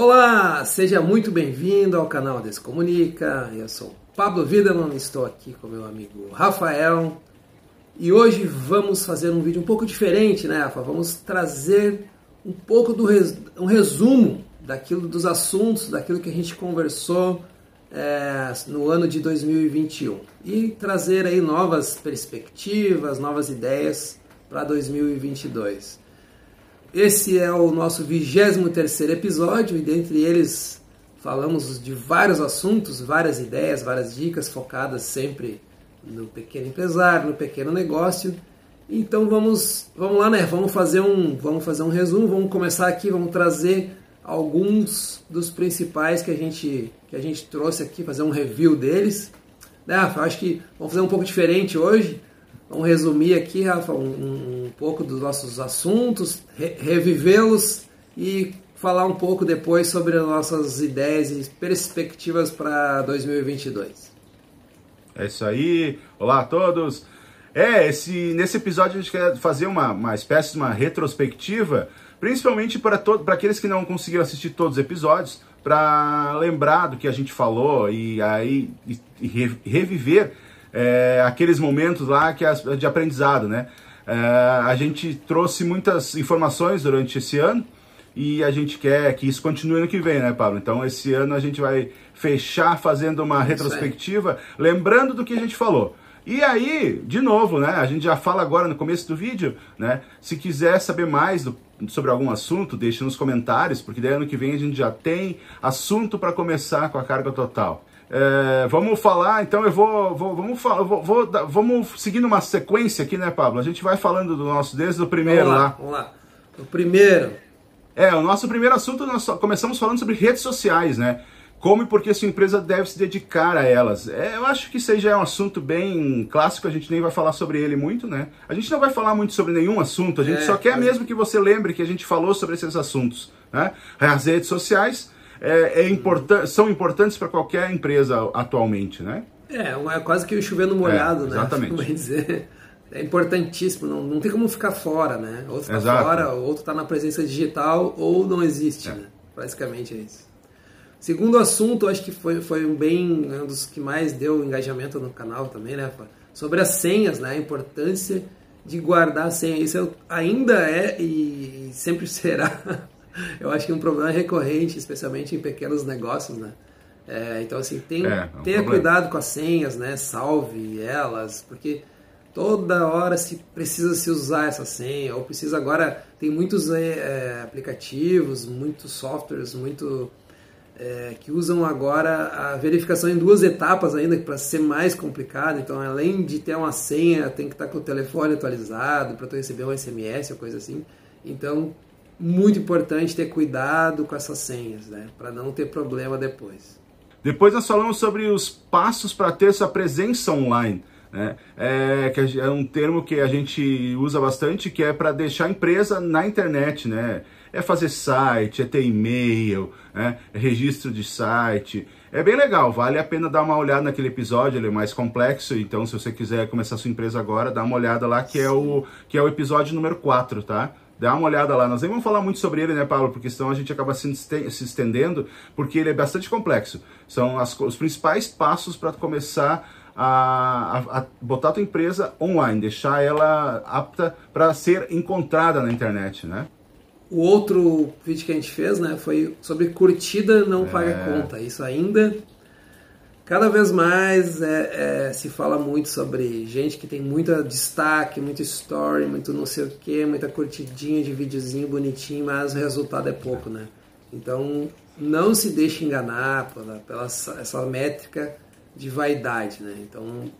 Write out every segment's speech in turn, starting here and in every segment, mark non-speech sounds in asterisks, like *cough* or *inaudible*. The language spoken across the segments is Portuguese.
Olá, seja muito bem-vindo ao canal Descomunica. Eu sou Pablo Widerman, estou aqui com meu amigo Rafael e hoje vamos fazer um vídeo um pouco diferente, né, Rafa? Vamos trazer um pouco do res... um resumo daquilo dos assuntos, daquilo que a gente conversou é, no ano de 2021 e trazer aí novas perspectivas, novas ideias para 2022. Esse é o nosso 23 episódio e dentre eles falamos de vários assuntos, várias ideias, várias dicas focadas sempre no pequeno empresário, no pequeno negócio. Então vamos, vamos lá, né? Vamos fazer um, vamos fazer um resumo, vamos começar aqui, vamos trazer alguns dos principais que a gente que a gente trouxe aqui, fazer um review deles. Né, Rafa? Acho que vamos fazer um pouco diferente hoje. Vamos resumir aqui, Rafa, um, um pouco dos nossos assuntos, re revivê-los e falar um pouco depois sobre as nossas ideias e perspectivas para 2022. É isso aí. Olá a todos. É, esse, nesse episódio a gente quer fazer uma, uma espécie de uma retrospectiva, principalmente para, para aqueles que não conseguiram assistir todos os episódios, para lembrar do que a gente falou e aí e, e reviver é, aqueles momentos lá que é de aprendizado, né? É, a gente trouxe muitas informações durante esse ano e a gente quer que isso continue no que vem, né, Pablo? Então, esse ano a gente vai fechar fazendo uma retrospectiva, lembrando do que a gente falou. E aí, de novo, né? A gente já fala agora no começo do vídeo, né? Se quiser saber mais do, sobre algum assunto, deixe nos comentários, porque daí ano que vem a gente já tem assunto para começar com a carga total. É, vamos falar, então eu vou, vou vamos falar, vou, vou, vamos seguindo uma sequência aqui, né, Pablo? A gente vai falando do nosso desde o primeiro vamos lá, lá. Vamos lá. O primeiro. É, o nosso primeiro assunto nós começamos falando sobre redes sociais, né? Como e por que sua empresa deve se dedicar a elas. É, eu acho que isso aí já é um assunto bem clássico, a gente nem vai falar sobre ele muito, né? A gente não vai falar muito sobre nenhum assunto, a gente é, só quer mas... mesmo que você lembre que a gente falou sobre esses assuntos. Né? As redes sociais é, é importan são importantes para qualquer empresa atualmente, né? É, é quase que o chovendo molhado, é, exatamente. né? Exatamente. *laughs* dizer. É importantíssimo, não, não tem como ficar fora, né? Ou está fora, ou está na presença digital, ou não existe, é. né? Basicamente é isso. Segundo assunto, acho que foi, foi um bem um dos que mais deu engajamento no canal também, né? Sobre as senhas, né? A importância de guardar a senha. Isso ainda é e sempre *laughs* será *laughs* eu acho que é um problema recorrente, especialmente em pequenos negócios, né? É, então, assim, tem, é, é um tenha problema. cuidado com as senhas, né? Salve elas, porque toda hora se precisa se usar essa senha, ou precisa agora, tem muitos é, é aplicativos, muitos softwares, muito é, que usam agora a verificação em duas etapas ainda, para ser mais complicado. Então, além de ter uma senha, tem que estar com o telefone atualizado para tu receber um SMS ou coisa assim. Então, muito importante ter cuidado com essas senhas, né? Para não ter problema depois. Depois nós falamos sobre os passos para ter sua presença online. Né? É, que é um termo que a gente usa bastante, que é para deixar a empresa na internet, né? É fazer site, é ter e-mail, né? é registro de site. É bem legal, vale a pena dar uma olhada naquele episódio, ele é mais complexo, então se você quiser começar sua empresa agora, dá uma olhada lá, que é o, que é o episódio número 4, tá? Dá uma olhada lá. Nós nem vamos falar muito sobre ele, né, Paulo? Porque senão a gente acaba se estendendo, porque ele é bastante complexo. São as, os principais passos para começar a, a, a, botar a tua empresa online, deixar ela apta para ser encontrada na internet, né? O outro vídeo que a gente fez, né, foi sobre curtida não é... paga conta. Isso ainda Cada vez mais é, é, se fala muito sobre gente que tem muito destaque, muito story, muito não sei o que, muita curtidinha de videozinho bonitinho, mas o resultado é pouco, né? Então não se deixe enganar pela, pela essa métrica de vaidade, né? Então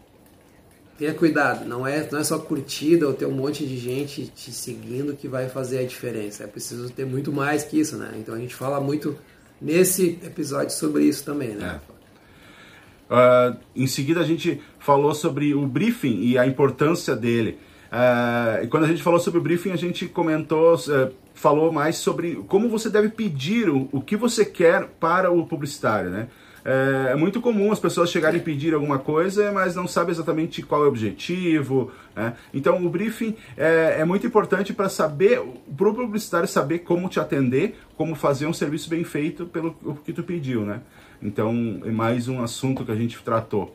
tenha cuidado, não é, não é só curtida ou ter um monte de gente te seguindo que vai fazer a diferença. É preciso ter muito mais que isso, né? Então a gente fala muito nesse episódio sobre isso também, né? É. Uh, em seguida, a gente falou sobre o briefing e a importância dele. Uh, e quando a gente falou sobre o briefing, a gente comentou, uh, falou mais sobre como você deve pedir o, o que você quer para o publicitário, né? é, é, muito comum as pessoas chegarem e pedir alguma coisa, mas não sabem exatamente qual é o objetivo. Né? Então, o briefing é, é muito importante para saber, para o publicitário saber como te atender, como fazer um serviço bem feito pelo que tu pediu, né? Então, é mais um assunto que a gente tratou.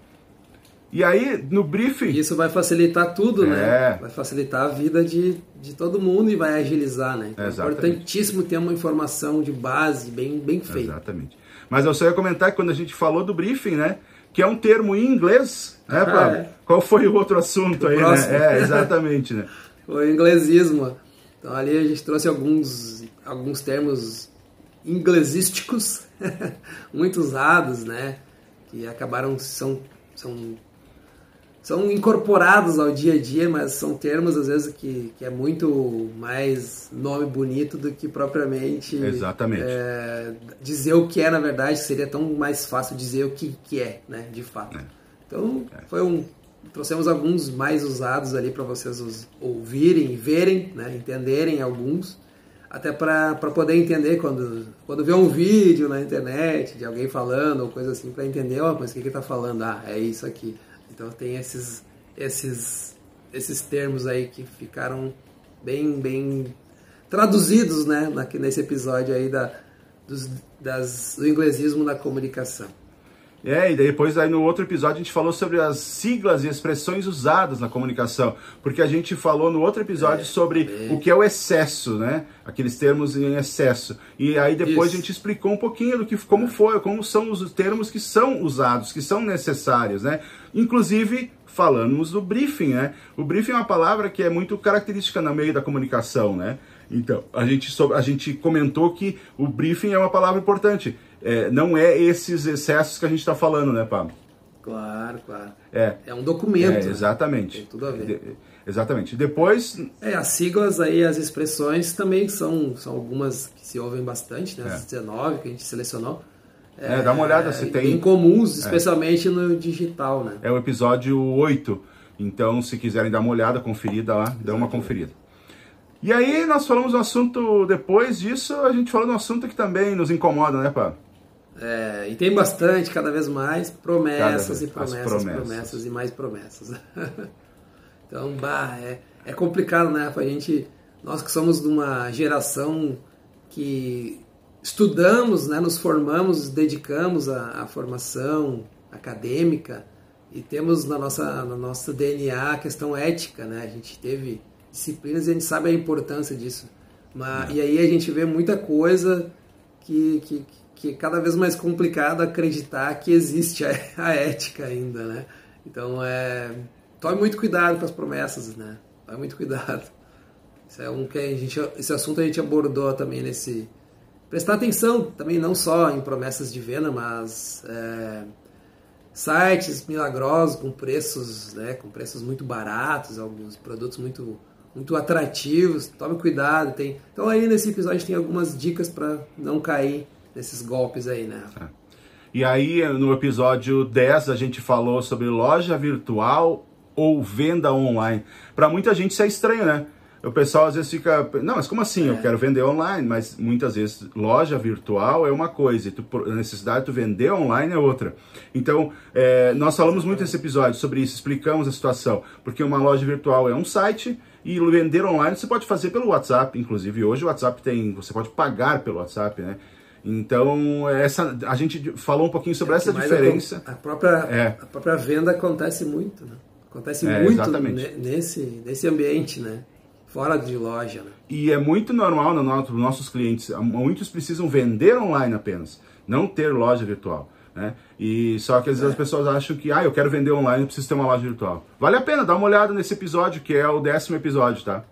E aí, no briefing. Isso vai facilitar tudo, né? é. né? Vai facilitar a vida de, de todo mundo e vai agilizar, né? Então, é importantíssimo ter uma informação de base bem, bem feita. Exatamente. Mas eu só ia comentar que quando a gente falou do briefing, né? Que é um termo em inglês, né, ah? É. Qual foi o outro assunto o aí, né? próximo. né? É, exatamente, né? *laughs* o inglesismo. Então ali a gente trouxe alguns, alguns termos inglesísticos, *laughs* muito usados, né? Que acabaram, são, são são incorporados ao dia a dia, mas são termos às vezes que, que é muito mais nome bonito do que propriamente Exatamente. É, dizer o que é na verdade seria tão mais fácil dizer o que, que é, né, de fato. É. Então é. foi um trouxemos alguns mais usados ali para vocês os ouvirem, verem, né, entenderem alguns, até para poder entender quando quando vê um vídeo na internet de alguém falando ou coisa assim para entender, ó, oh, mas o que que tá falando? Ah, é isso aqui. Então tem esses, esses, esses termos aí que ficaram bem, bem traduzidos né, nesse episódio aí da, dos, das, do inglesismo na comunicação. É, e depois aí no outro episódio a gente falou sobre as siglas e expressões usadas na comunicação, porque a gente falou no outro episódio é, sobre é. o que é o excesso, né? Aqueles termos em excesso. E aí depois Isso. a gente explicou um pouquinho do que como foi, como são os termos que são usados, que são necessários, né? Inclusive falamos do briefing, né? O briefing é uma palavra que é muito característica no meio da comunicação, né? Então, a gente, a gente comentou que o briefing é uma palavra importante é, não é esses excessos que a gente está falando, né, Pablo? Claro, claro. É, é um documento. É, exatamente. Tem tudo a ver. De, exatamente. Depois. É, as siglas aí, as expressões também são, são algumas que se ouvem bastante, né? As é. 19 que a gente selecionou. É, dá uma olhada se tem. Incomuns, é. especialmente no digital, né? É o episódio 8. Então, se quiserem dar uma olhada, conferida lá, dá uma conferida. E aí, nós falamos um assunto, depois disso, a gente falou de um assunto que também nos incomoda, né, Pá? É, e tem bastante, cada vez mais, promessas vez, e promessas, promessas, promessas. e mais promessas. *laughs* então, bah, é, é complicado, né? A gente, nós que somos de uma geração que estudamos, né, nos formamos, dedicamos à, à formação acadêmica e temos na nossa, no nosso DNA a questão ética, né? A gente teve disciplinas e a gente sabe a importância disso. Mas, é. E aí a gente vê muita coisa que, que, que é cada vez mais complicado acreditar que existe a, *laughs* a ética ainda, né? Então, é, tome muito cuidado com as promessas, né? Tome muito cuidado. Isso é um que a gente, esse assunto a gente abordou também nesse... Prestar atenção também não só em promessas de venda, mas é, sites milagrosos com preços, né, com preços muito baratos, alguns produtos muito muito atrativos. Tome cuidado, tem. Então aí nesse episódio tem algumas dicas para não cair desses golpes aí, né? É. E aí, no episódio 10, a gente falou sobre loja virtual ou venda online. Para muita gente isso é estranho, né? O pessoal às vezes fica, não, mas como assim? É. Eu quero vender online, mas muitas vezes loja virtual é uma coisa, e tu, a necessidade de tu vender online é outra. Então, é, nós falamos muito nesse episódio sobre isso, explicamos a situação, porque uma loja virtual é um site e vender online você pode fazer pelo WhatsApp, inclusive hoje o WhatsApp tem, você pode pagar pelo WhatsApp, né? Então, essa, a gente falou um pouquinho sobre é essa diferença. A, a própria, é. a própria venda acontece muito, né? Acontece é, muito nesse, nesse ambiente, né? Fora de loja, né? E é muito normal nos no, nossos clientes, muitos precisam vender online apenas, não ter loja virtual. Né? E só que às vezes é. as pessoas acham que, ah, eu quero vender online, preciso ter uma loja virtual. Vale a pena, dá uma olhada nesse episódio, que é o décimo episódio, tá?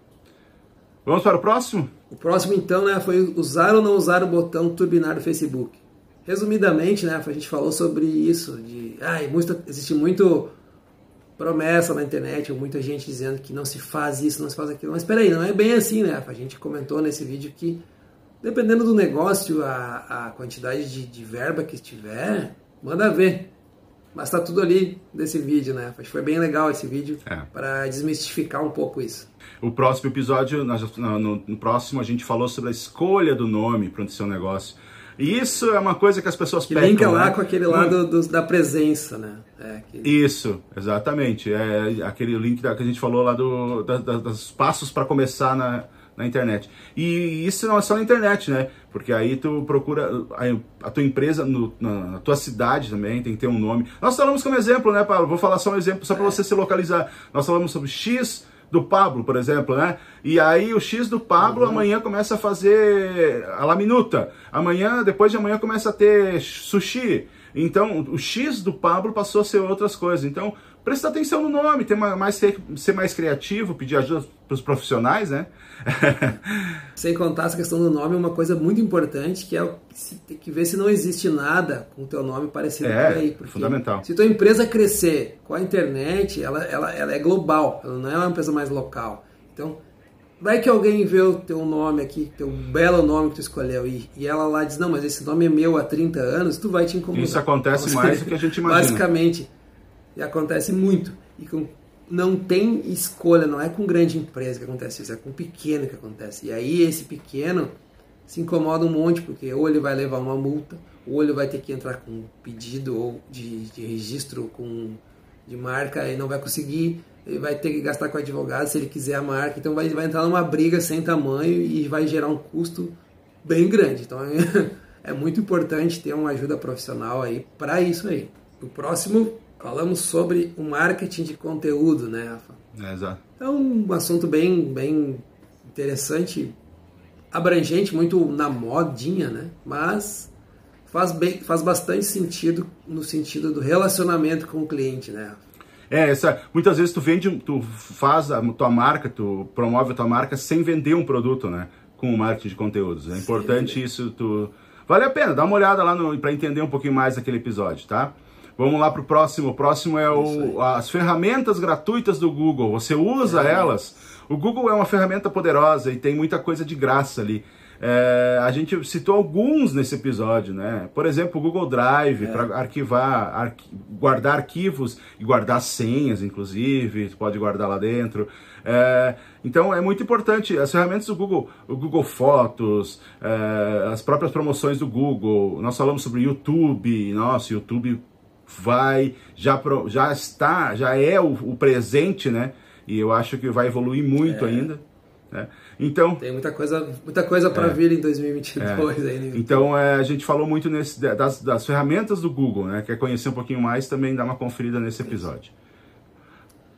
Vamos para o próximo? O próximo, então, né, foi usar ou não usar o botão turbinar do Facebook. Resumidamente, né, a gente falou sobre isso, de, ah, muito, existe muito promessa na internet, muita gente dizendo que não se faz isso, não se faz aquilo. Mas espera aí, não é bem assim, né? A gente comentou nesse vídeo que, dependendo do negócio, a, a quantidade de, de verba que tiver, manda ver. Mas tá tudo ali nesse vídeo, né? Acho que foi bem legal esse vídeo é. para desmistificar um pouco isso. O próximo episódio, no, no, próximo, a gente falou sobre a escolha do nome para o seu negócio. Isso é uma coisa que as pessoas que pecam, linka lá né? com aquele lado do, da presença, né? É, que... Isso, exatamente. É aquele link da, que a gente falou lá do, da, da, dos passos para começar na, na internet. E isso não é só na internet, né? Porque aí tu procura a, a tua empresa no, na, na, tua cidade também, tem que ter um nome. Nós falamos como exemplo, né, Paulo? Vou falar só um exemplo, só para você se localizar. Nós falamos sobre X do Pablo, por exemplo, né? E aí o X do Pablo uhum. amanhã começa a fazer a la minuta. Amanhã, depois de amanhã começa a ter sushi. Então, o X do Pablo passou a ser outras coisas. Então, presta atenção no nome, ter mais, ser mais criativo, pedir ajuda para os profissionais, né? *laughs* Sem contar essa questão do nome, uma coisa muito importante que é tem que ver se não existe nada com o teu nome parecido é, por aí. Porque fundamental. Se tua empresa crescer com a internet, ela, ela, ela é global, ela não é uma empresa mais local. Então, vai que alguém vê o teu nome aqui, teu belo nome que tu escolheu, e, e ela lá diz, não, mas esse nome é meu há 30 anos, tu vai te incomodar. Isso acontece então, *laughs* mais do que a gente imagina. Basicamente, e acontece muito. E com, não tem escolha, não é com grande empresa que acontece isso, é com pequeno que acontece. E aí esse pequeno se incomoda um monte, porque ou ele vai levar uma multa, ou ele vai ter que entrar com um pedido ou de, de registro com, de marca e não vai conseguir, ele vai ter que gastar com advogado se ele quiser a marca, então vai, vai entrar numa briga sem tamanho e vai gerar um custo bem grande. Então é, *laughs* é muito importante ter uma ajuda profissional aí para isso aí. O próximo falamos sobre o marketing de conteúdo, né, Rafa? É, exato. É um assunto bem, bem interessante, abrangente, muito na modinha, né? Mas faz, bem, faz bastante sentido no sentido do relacionamento com o cliente, né? É, essa, muitas vezes tu vende, tu faz a tua marca, tu promove a tua marca sem vender um produto, né? Com o marketing de conteúdos. É importante isso, tu... Vale a pena, dá uma olhada lá para entender um pouquinho mais daquele episódio, tá? Vamos lá para o próximo. O próximo é o, as ferramentas gratuitas do Google. Você usa é. elas? O Google é uma ferramenta poderosa e tem muita coisa de graça ali. É, a gente citou alguns nesse episódio, né? Por exemplo, o Google Drive é. para arquivar, arqu guardar arquivos e guardar senhas, inclusive, pode guardar lá dentro. É, então é muito importante as ferramentas do Google, o Google Fotos, é, as próprias promoções do Google. Nós falamos sobre YouTube, nossa, YouTube vai, já, já está, já é o, o presente, né? E eu acho que vai evoluir muito é. ainda. Né? Então tem muita coisa, muita coisa para é, vir em 2022 é. aí. Então é, a gente falou muito nesse das, das ferramentas do Google, né? Quer conhecer um pouquinho mais? Também dá uma conferida nesse episódio.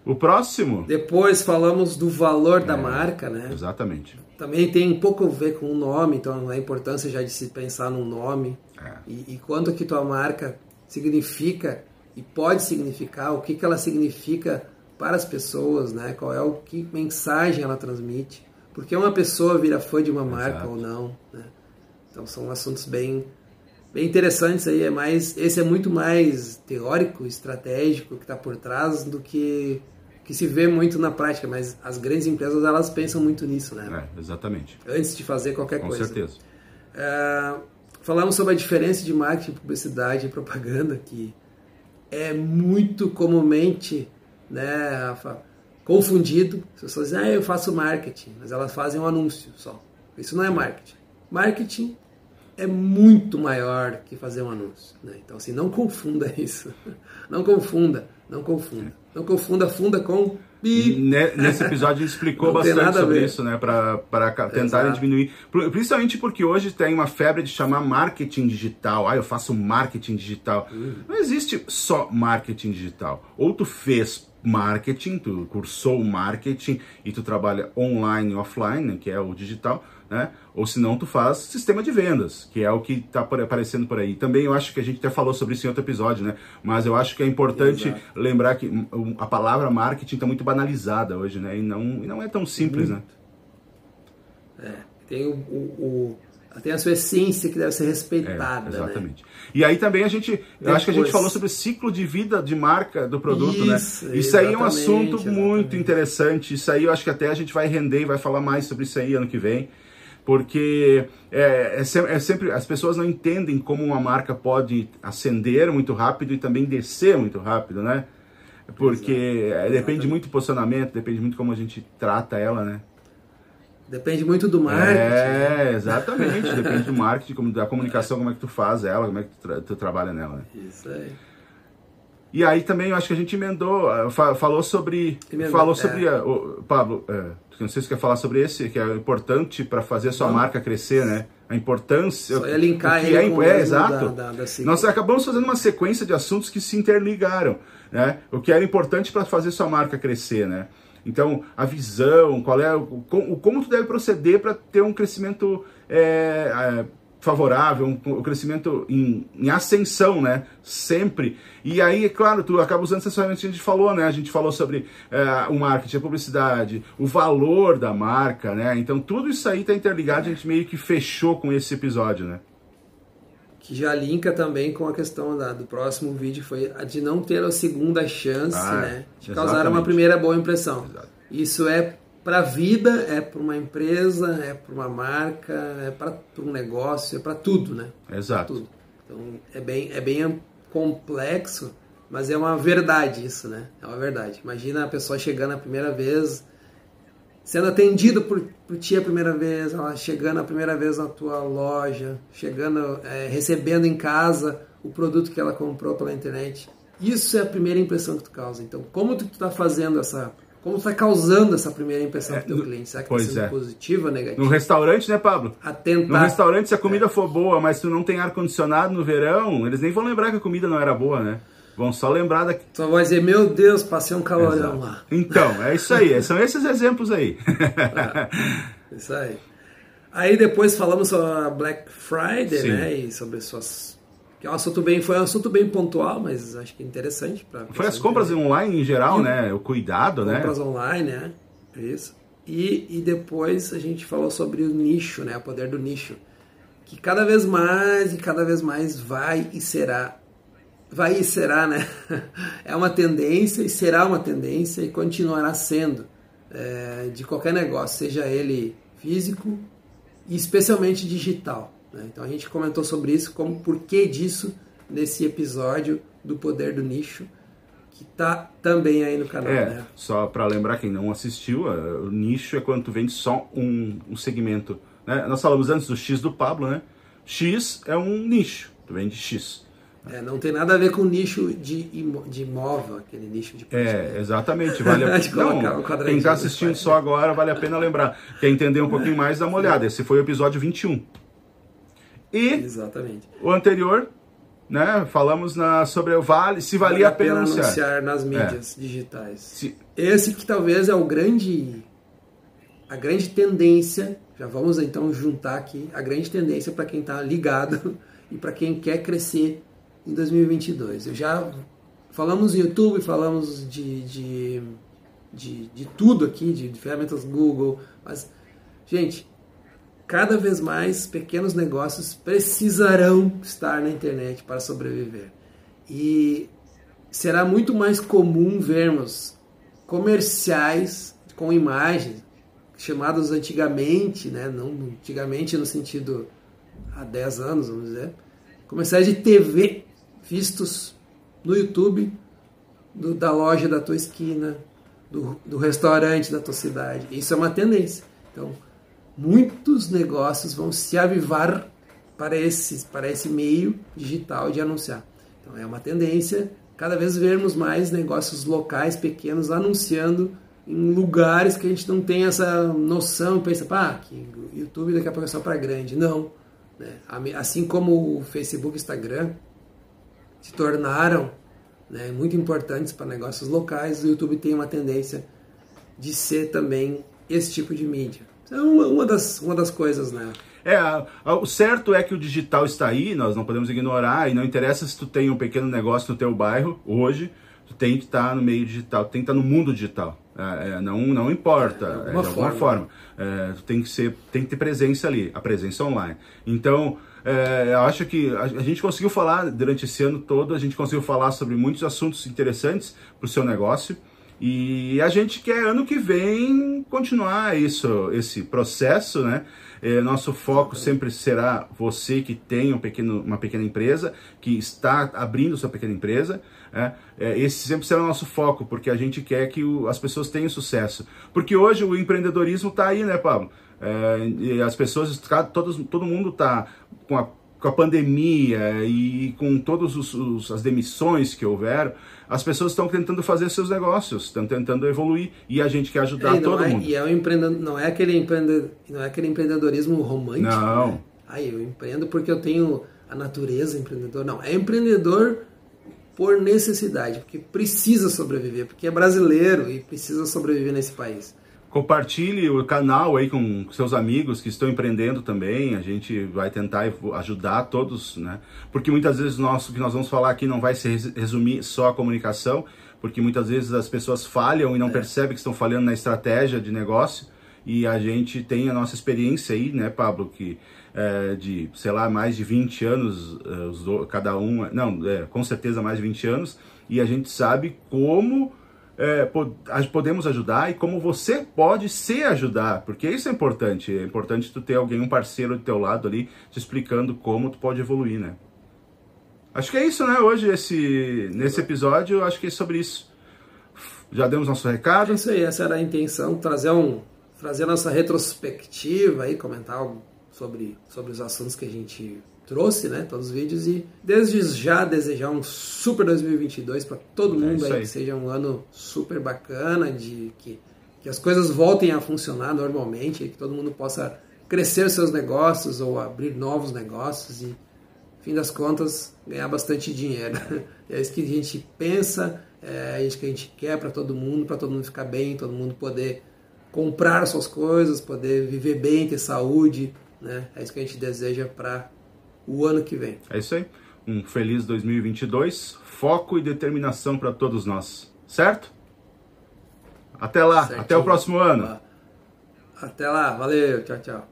O próximo. Depois falamos do valor da é, marca, né? Exatamente. Também tem um pouco a ver com o nome, então a importância já de se pensar no nome é. e, e quanto que tua marca significa e pode significar, o que, que ela significa para as pessoas, né? Qual é o que mensagem ela transmite? Porque uma pessoa vira fã de uma marca Exato. ou não, né? Então são assuntos bem bem interessantes aí, é mais esse é muito mais teórico, estratégico que está por trás do que que se vê muito na prática, mas as grandes empresas elas pensam muito nisso, né? É, exatamente. Antes de fazer qualquer Com coisa. Com certeza. É, falamos sobre a diferença de marketing, publicidade e propaganda, que é muito comumente né, confundido. As pessoas dizem, ah, eu faço marketing, mas elas fazem um anúncio só. Isso não é marketing. Marketing é muito maior que fazer um anúncio. Né? Então, assim, não confunda isso. *laughs* Não confunda, não confunda. Não confunda funda com Nesse episódio gente explicou *laughs* bastante sobre isso, né? Para tentarem diminuir. Principalmente porque hoje tem uma febre de chamar marketing digital. Ah, eu faço marketing digital. Uhum. Não existe só marketing digital. Ou tu fez marketing, tu cursou marketing e tu trabalha online e offline, que é o digital né? Ou se não, tu faz sistema de vendas, que é o que está aparecendo por aí. Também eu acho que a gente até falou sobre isso em outro episódio, né? Mas eu acho que é importante Exato. lembrar que a palavra marketing está muito banalizada hoje, né? E não, e não é tão simples, muito. né? É, tem o, o, o tem a sua essência que deve ser respeitada. É, exatamente. Né? E aí também a gente, Depois... eu acho que a gente falou sobre o ciclo de vida de marca do produto, né? isso, né? Isso aí é um assunto exatamente. muito interessante. Isso aí eu acho que até a gente vai render e vai falar mais sobre isso aí ano que vem porque é, é, é, sempre as pessoas não entendem como uma marca pode ascender muito rápido e também descer muito rápido, né? Porque é, depende muito do posicionamento, depende muito como a gente trata ela, né? Depende muito do marketing. É, exatamente. *laughs* Depende do marketing, da comunicação, como é que tu faz ela, como é que tu, tra tu trabalha nela. Né? Isso aí. E aí também eu acho que a gente emendou, ah, falou sobre. Emendou, falou sobre. É. O, Pablo, é, não sei se você quer falar sobre esse, que é importante para fazer a sua não. marca crescer, né? A importância. Só ia linkar ele é, com é, exato. Da, da, da Nós acabamos fazendo uma sequência de assuntos que se interligaram, né? O que era importante para fazer sua marca crescer, né? Então, a visão, qual é o, como tu deve proceder para ter um crescimento é, é, favorável, um, um crescimento em, em, ascensão, né? Sempre. E aí, é claro, tu acaba usando essas ferramentas que a gente falou, né? A gente falou sobre é, o marketing, a publicidade, o valor da marca, né? Então, tudo isso aí está interligado, a gente meio que fechou com esse episódio, né? que já linka também com a questão da, do próximo vídeo, foi a de não ter a segunda chance, ah, né? De exatamente. causar uma primeira boa impressão. Exato. Isso é para a vida, é para uma empresa, é para uma marca, é para um negócio, é para tudo, né? Exato. Tudo. Então é bem, é bem complexo, mas é uma verdade isso, né? É uma verdade. Imagina a pessoa chegando a primeira vez, sendo atendido por, por ti a primeira vez, ela chegando a primeira vez na tua loja, chegando, é, recebendo em casa o produto que ela comprou pela internet. Isso é a primeira impressão que tu causa. Então, como tu está fazendo essa como está causando essa primeira impressão é, do teu cliente? Será que está sendo é. positiva ou negativa? No restaurante, né, Pablo? Atentar. No restaurante, se a comida é. for boa, mas tu não tem ar-condicionado no verão, eles nem vão lembrar que a comida não era boa, né? Vão só lembrar da. Só vai dizer, meu Deus, passei um calorão Exato. lá. Então, é isso aí. *laughs* são esses exemplos aí. é, isso aí. Aí depois falamos sobre a Black Friday, Sim. né? E sobre suas que é um assunto bem, foi um assunto bem pontual, mas acho que interessante. Pra foi as compras entender. online em geral, e, né? O cuidado, compras né? Compras online, né? Isso. E, e depois a gente falou sobre o nicho, né? O poder do nicho. Que cada vez mais e cada vez mais vai e será. Vai e será, né? *laughs* É uma tendência e será uma tendência e continuará sendo é, de qualquer negócio, seja ele físico e especialmente digital. Né? Então a gente comentou sobre isso, como porquê disso nesse episódio do Poder do Nicho, que tá também aí no canal. É, né? só para lembrar quem não assistiu, é, o nicho é quando tu vende só um, um segmento. Né? Nós falamos antes do X do Pablo, né? X é um nicho, tu vende X. É, não tem nada a ver com nicho de, de imóvel, aquele nicho de É, exatamente. Vale a... *laughs* não, quem está assistindo só agora, vale a pena lembrar. Quer entender um pouquinho mais, dá uma olhada. Esse foi o episódio 21. E Exatamente. o anterior, né? Falamos na, sobre o vale, se valia vale a pena, anunciar. anunciar nas mídias é. digitais. Se... Esse que talvez é o grande a grande tendência, já vamos então juntar aqui a grande tendência para quem está ligado *laughs* e para quem quer crescer em 2022. Eu já falamos no YouTube, falamos de, de, de, de tudo aqui, de, de ferramentas Google, mas gente, cada vez mais pequenos negócios precisarão estar na internet para sobreviver. E será muito mais comum vermos comerciais com imagens chamados antigamente, né, não antigamente no sentido há 10 anos, vamos dizer, comerciais de TV vistos no YouTube do, da loja da tua esquina, do, do restaurante da tua cidade. Isso é uma tendência. Então, muitos negócios vão se avivar para esse, para esse meio digital de anunciar. Então é uma tendência cada vez vermos mais negócios locais pequenos anunciando em lugares que a gente não tem essa noção, pensa, pá, que YouTube daqui a pouco é só para grande. Não. Né? Assim como o Facebook e Instagram se tornaram né, muito importantes para negócios locais, o YouTube tem uma tendência de ser também esse tipo de mídia. É uma, uma, das, uma das coisas, né? É, o certo é que o digital está aí, nós não podemos ignorar, e não interessa se tu tem um pequeno negócio no teu bairro, hoje, tu tem que estar no meio digital, tu tem que estar no mundo digital. É, é não, não importa, é, de alguma forma. forma. É, tu tem que, ser, tem que ter presença ali, a presença online. Então, é, eu acho que a, a, gente conseguiu falar, durante esse ano todo, a gente conseguiu falar sobre muitos assuntos interessantes para o seu negócio, E a gente quer ano que vem continuar isso, esse processo, né? É, nosso foco sempre será você que tem um pequeno, uma pequena empresa, que está abrindo sua pequena empresa. É, é, esse sempre será o nosso foco, porque a gente quer que o, as pessoas tenham sucesso. Porque hoje o empreendedorismo está aí, né, Pablo? É, as pessoas, todos, todo mundo está com a com a pandemia e com todas as demissões que houveram, as pessoas estão tentando fazer seus negócios, estão tentando evoluir e a gente quer ajudar é, todo é, mundo. E é um empreendedor, não é aquele empreendedor, não é aquele empreendedorismo romântico. Não. Né? Aí eu empreendo porque eu tenho a natureza empreendedor. Não, é empreendedor por necessidade, porque precisa sobreviver, porque é brasileiro e precisa sobreviver nesse país. Compartilhe o canal aí com seus amigos que estão empreendendo também. A gente vai tentar ajudar todos, né? Porque muitas vezes nós, o que nós vamos falar aqui não vai se resumir só a comunicação, porque muitas vezes as pessoas falham e não é. percebem que estão falhando na estratégia de negócio. E a gente tem a nossa experiência aí, né, Pablo, que é, de, sei lá, mais de 20 anos, é, cada um, não, é, com certeza mais de 20 anos, e a gente sabe como é, podemos ajudar e como você pode se ajudar, porque isso é importante. É importante tu ter alguém, um parceiro do teu lado ali, te explicando como tu pode evoluir, né? Acho que é isso, né? Hoje, esse, nesse episódio, acho que é sobre isso. Já demos nosso recado. É isso aí, essa era a intenção, trazer um trazer nossa retrospectiva e comentar sobre, sobre os assuntos que a gente trouxe, né, todos os vídeos e desde já desejar um super 2022 para todo é mundo é aí, aí, que seja um ano super bacana, de que, que as coisas voltem a funcionar normalmente, que todo mundo possa crescer seus negócios ou abrir novos negócios e, fim das contas, ganhar bastante dinheiro. *laughs* É isso que a gente pensa, é isso que a gente quer para todo mundo, para todo mundo ficar bem, todo mundo poder comprar suas coisas, poder viver bem, ter saúde, né? É isso que a gente deseja para o ano que vem. É isso aí. Um feliz 2022, foco e determinação para todos nós, certo? Até lá, Certinho. até o próximo ano. Até lá, valeu, tchau, tchau.